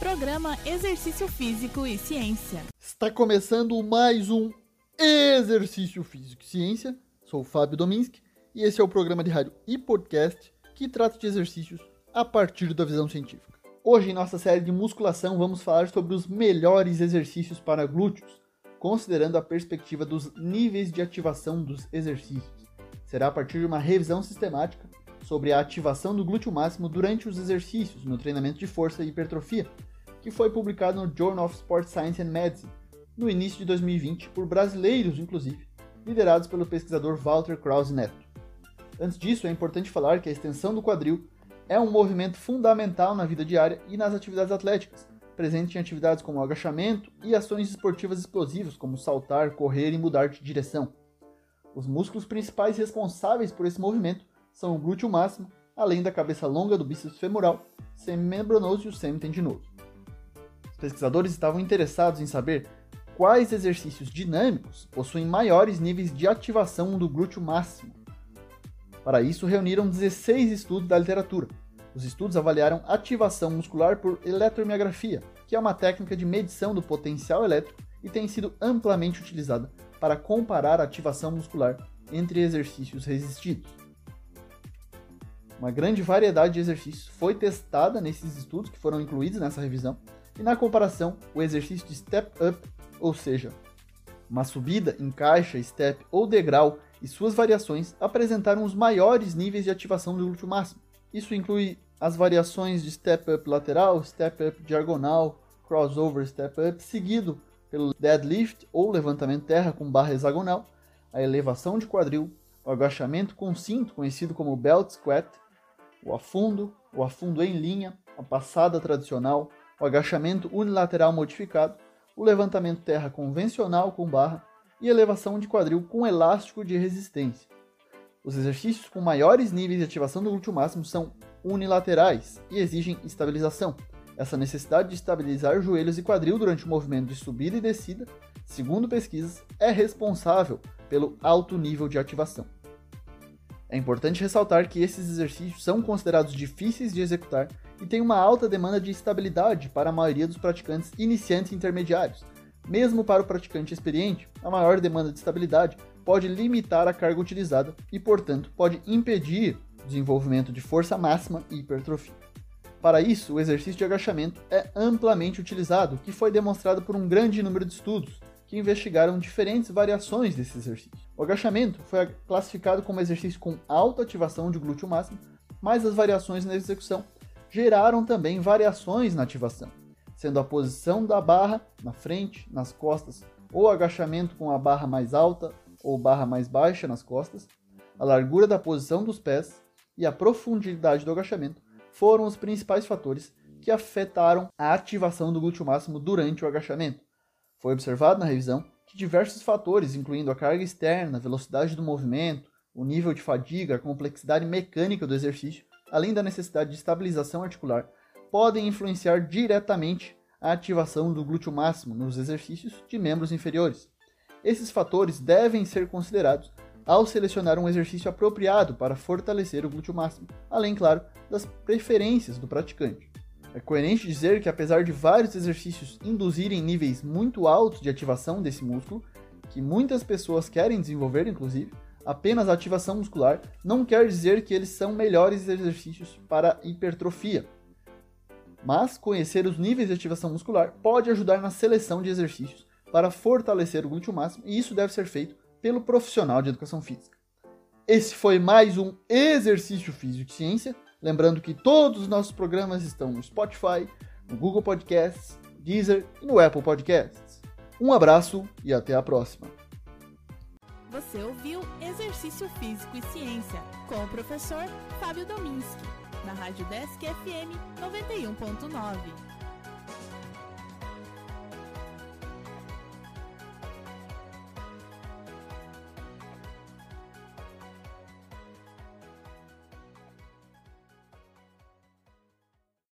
Programa Exercício Físico e Ciência. Está começando mais um Exercício Físico e Ciência. Sou o Fábio Dominski e esse é o programa de rádio e podcast que trata de exercícios a partir da visão científica. Hoje, em nossa série de musculação, vamos falar sobre os melhores exercícios para glúteos, considerando a perspectiva dos níveis de ativação dos exercícios. Será a partir de uma revisão sistemática sobre a ativação do glúteo máximo durante os exercícios no treinamento de força e hipertrofia, que foi publicado no Journal of Sport Science and Medicine no início de 2020 por brasileiros, inclusive, liderados pelo pesquisador Walter Krause Neto. Antes disso, é importante falar que a extensão do quadril é um movimento fundamental na vida diária e nas atividades atléticas, presente em atividades como agachamento e ações esportivas explosivas, como saltar, correr e mudar de direção. Os músculos principais responsáveis por esse movimento são o glúteo máximo, além da cabeça longa do bíceps femoral, semimembranoso e o semitendinoso. Pesquisadores estavam interessados em saber quais exercícios dinâmicos possuem maiores níveis de ativação do glúteo máximo. Para isso, reuniram 16 estudos da literatura, os estudos avaliaram ativação muscular por eletromiografia, que é uma técnica de medição do potencial elétrico e tem sido amplamente utilizada para comparar a ativação muscular entre exercícios resistidos. Uma grande variedade de exercícios foi testada nesses estudos que foram incluídos nessa revisão, e na comparação, o exercício de step up, ou seja, uma subida em caixa, step ou degrau e suas variações apresentaram os maiores níveis de ativação do glúteo máximo, isso inclui as variações de step up lateral, step up diagonal, crossover step up, seguido pelo deadlift ou levantamento terra com barra hexagonal, a elevação de quadril, o agachamento com cinto, conhecido como belt squat, o afundo, o afundo em linha, a passada tradicional, o agachamento unilateral modificado, o levantamento terra convencional com barra e elevação de quadril com elástico de resistência. Os exercícios com maiores níveis de ativação do glúteo máximo são unilaterais e exigem estabilização. Essa necessidade de estabilizar joelhos e quadril durante o movimento de subida e descida, segundo pesquisas, é responsável pelo alto nível de ativação. É importante ressaltar que esses exercícios são considerados difíceis de executar e têm uma alta demanda de estabilidade para a maioria dos praticantes iniciantes e intermediários. Mesmo para o praticante experiente, a maior demanda de estabilidade pode limitar a carga utilizada e, portanto, pode impedir o desenvolvimento de força máxima e hipertrofia. Para isso, o exercício de agachamento é amplamente utilizado, que foi demonstrado por um grande número de estudos que investigaram diferentes variações desse exercício. O agachamento foi classificado como exercício com alta ativação de glúteo máximo, mas as variações na execução geraram também variações na ativação, sendo a posição da barra na frente, nas costas, ou agachamento com a barra mais alta ou barra mais baixa nas costas, a largura da posição dos pés e a profundidade do agachamento foram os principais fatores que afetaram a ativação do glúteo máximo durante o agachamento. Foi observado na revisão que diversos fatores, incluindo a carga externa, a velocidade do movimento, o nível de fadiga, a complexidade mecânica do exercício, além da necessidade de estabilização articular, podem influenciar diretamente a ativação do glúteo máximo nos exercícios de membros inferiores. Esses fatores devem ser considerados ao selecionar um exercício apropriado para fortalecer o glúteo máximo, além, claro, das preferências do praticante. É coerente dizer que, apesar de vários exercícios induzirem níveis muito altos de ativação desse músculo, que muitas pessoas querem desenvolver, inclusive, apenas a ativação muscular não quer dizer que eles são melhores exercícios para hipertrofia. Mas conhecer os níveis de ativação muscular pode ajudar na seleção de exercícios para fortalecer o glúteo máximo, e isso deve ser feito pelo profissional de educação física. Esse foi mais um Exercício Físico e Ciência. Lembrando que todos os nossos programas estão no Spotify, no Google Podcasts, Deezer e no Apple Podcasts. Um abraço e até a próxima. Você ouviu Exercício Físico e Ciência com o professor Fábio Dominski, na Rádio Desk FM 91.9.